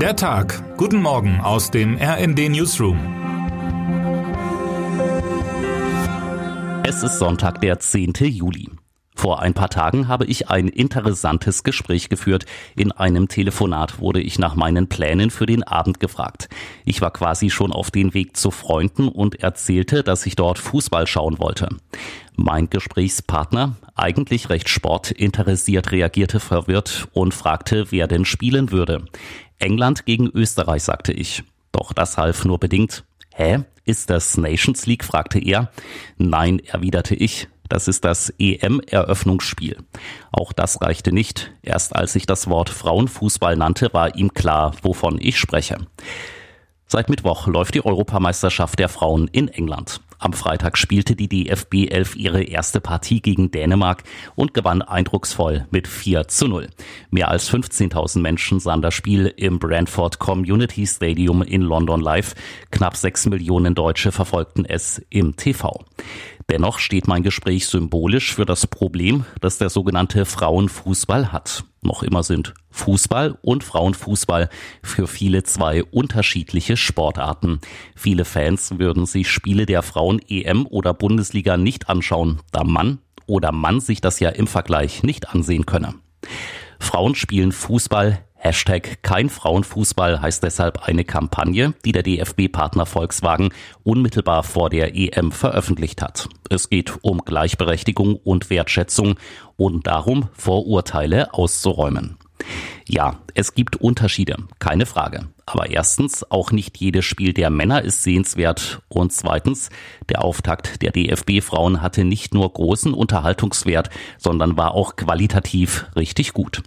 Der Tag. Guten Morgen aus dem RND Newsroom. Es ist Sonntag, der 10. Juli. Vor ein paar Tagen habe ich ein interessantes Gespräch geführt. In einem Telefonat wurde ich nach meinen Plänen für den Abend gefragt. Ich war quasi schon auf den Weg zu Freunden und erzählte, dass ich dort Fußball schauen wollte. Mein Gesprächspartner, eigentlich recht sportinteressiert, reagierte verwirrt und fragte, wer denn spielen würde. England gegen Österreich, sagte ich. Doch das half nur bedingt. Hä? Ist das Nations League? fragte er. Nein, erwiderte ich. Das ist das EM-Eröffnungsspiel. Auch das reichte nicht. Erst als ich das Wort Frauenfußball nannte, war ihm klar, wovon ich spreche. Seit Mittwoch läuft die Europameisterschaft der Frauen in England. Am Freitag spielte die DFB 11 ihre erste Partie gegen Dänemark und gewann eindrucksvoll mit 4 zu 0. Mehr als 15.000 Menschen sahen das Spiel im Brantford Community Stadium in London live. Knapp 6 Millionen Deutsche verfolgten es im TV. Dennoch steht mein Gespräch symbolisch für das Problem, das der sogenannte Frauenfußball hat. Noch immer sind Fußball und Frauenfußball für viele zwei unterschiedliche Sportarten. Viele Fans würden sich Spiele der Frauen EM oder Bundesliga nicht anschauen, da Mann oder Mann sich das ja im Vergleich nicht ansehen könne. Frauen spielen Fußball Hashtag kein Frauenfußball heißt deshalb eine Kampagne, die der DFB-Partner Volkswagen unmittelbar vor der EM veröffentlicht hat. Es geht um Gleichberechtigung und Wertschätzung und darum, Vorurteile auszuräumen. Ja, es gibt Unterschiede, keine Frage. Aber erstens, auch nicht jedes Spiel der Männer ist sehenswert. Und zweitens, der Auftakt der DFB-Frauen hatte nicht nur großen Unterhaltungswert, sondern war auch qualitativ richtig gut.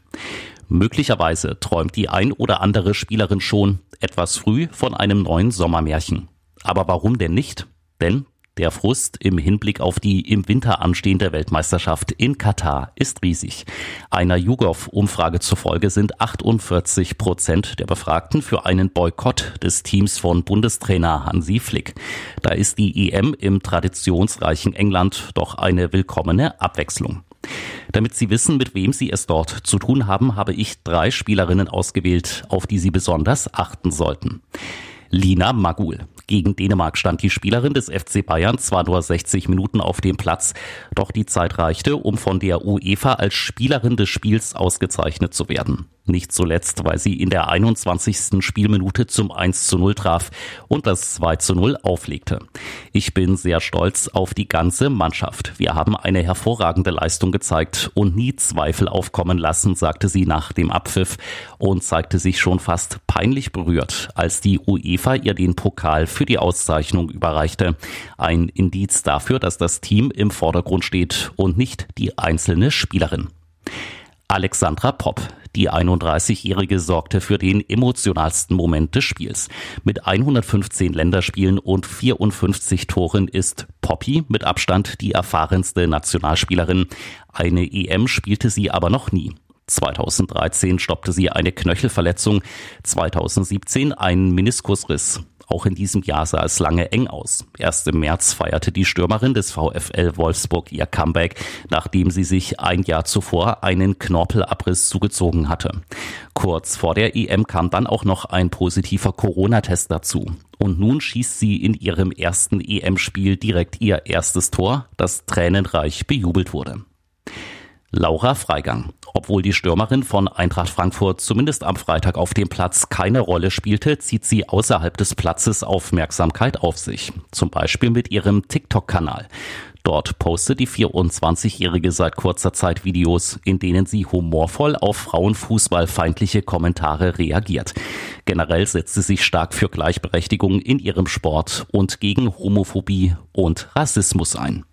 Möglicherweise träumt die ein oder andere Spielerin schon etwas früh von einem neuen Sommermärchen. Aber warum denn nicht? Denn der Frust im Hinblick auf die im Winter anstehende Weltmeisterschaft in Katar ist riesig. Einer YouGov-Umfrage zufolge sind 48 Prozent der Befragten für einen Boykott des Teams von Bundestrainer Hansi Flick. Da ist die EM im traditionsreichen England doch eine willkommene Abwechslung. Damit Sie wissen, mit wem Sie es dort zu tun haben, habe ich drei Spielerinnen ausgewählt, auf die Sie besonders achten sollten. Lina Magul. Gegen Dänemark stand die Spielerin des FC Bayern zwar nur 60 Minuten auf dem Platz, doch die Zeit reichte, um von der UEFA als Spielerin des Spiels ausgezeichnet zu werden. Nicht zuletzt, weil sie in der 21. Spielminute zum 1 zu 0 traf und das 2 zu 0 auflegte. Ich bin sehr stolz auf die ganze Mannschaft. Wir haben eine hervorragende Leistung gezeigt und nie Zweifel aufkommen lassen, sagte sie nach dem Abpfiff und zeigte sich schon fast peinlich berührt, als die UEFA ihr den Pokal für die Auszeichnung überreichte. Ein Indiz dafür, dass das Team im Vordergrund steht und nicht die einzelne Spielerin. Alexandra Popp. Die 31-Jährige sorgte für den emotionalsten Moment des Spiels. Mit 115 Länderspielen und 54 Toren ist Poppy mit Abstand die erfahrenste Nationalspielerin. Eine EM spielte sie aber noch nie. 2013 stoppte sie eine Knöchelverletzung, 2017 ein Meniskusriss. Auch in diesem Jahr sah es lange eng aus. Erst im März feierte die Stürmerin des VfL Wolfsburg ihr Comeback, nachdem sie sich ein Jahr zuvor einen Knorpelabriss zugezogen hatte. Kurz vor der EM kam dann auch noch ein positiver Corona-Test dazu. Und nun schießt sie in ihrem ersten EM-Spiel direkt ihr erstes Tor, das tränenreich bejubelt wurde. Laura Freigang. Obwohl die Stürmerin von Eintracht Frankfurt zumindest am Freitag auf dem Platz keine Rolle spielte, zieht sie außerhalb des Platzes Aufmerksamkeit auf sich. Zum Beispiel mit ihrem TikTok-Kanal. Dort postet die 24-Jährige seit kurzer Zeit Videos, in denen sie humorvoll auf frauenfußballfeindliche Kommentare reagiert. Generell setzt sie sich stark für Gleichberechtigung in ihrem Sport und gegen Homophobie und Rassismus ein.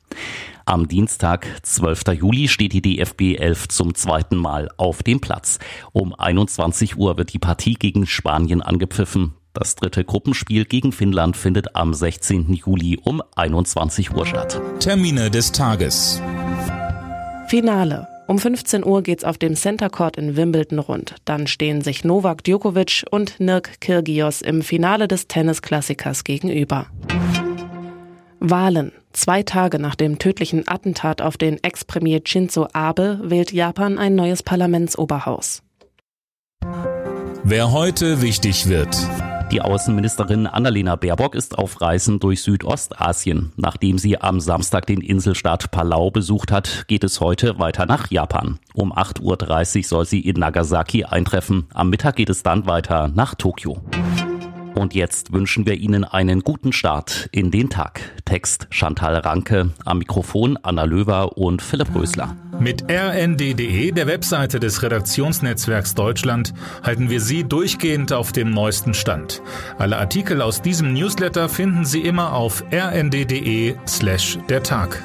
Am Dienstag, 12. Juli, steht die DFB 11 zum zweiten Mal auf dem Platz. Um 21 Uhr wird die Partie gegen Spanien angepfiffen. Das dritte Gruppenspiel gegen Finnland findet am 16. Juli um 21 Uhr statt. Termine des Tages. Finale. Um 15 Uhr geht's auf dem Center Court in Wimbledon rund. Dann stehen sich Novak Djokovic und Nirk Kyrgios im Finale des Tennisklassikers gegenüber. Wahlen. Zwei Tage nach dem tödlichen Attentat auf den Ex-Premier Shinzo Abe wählt Japan ein neues Parlamentsoberhaus. Wer heute wichtig wird. Die Außenministerin Annalena Baerbock ist auf Reisen durch Südostasien. Nachdem sie am Samstag den Inselstaat Palau besucht hat, geht es heute weiter nach Japan. Um 8.30 Uhr soll sie in Nagasaki eintreffen. Am Mittag geht es dann weiter nach Tokio. Und jetzt wünschen wir Ihnen einen guten Start in den Tag. Text Chantal Ranke, am Mikrofon Anna Löwer und Philipp Rösler. Mit rnd.de, der Webseite des Redaktionsnetzwerks Deutschland, halten wir Sie durchgehend auf dem neuesten Stand. Alle Artikel aus diesem Newsletter finden Sie immer auf rnd.de slash der Tag.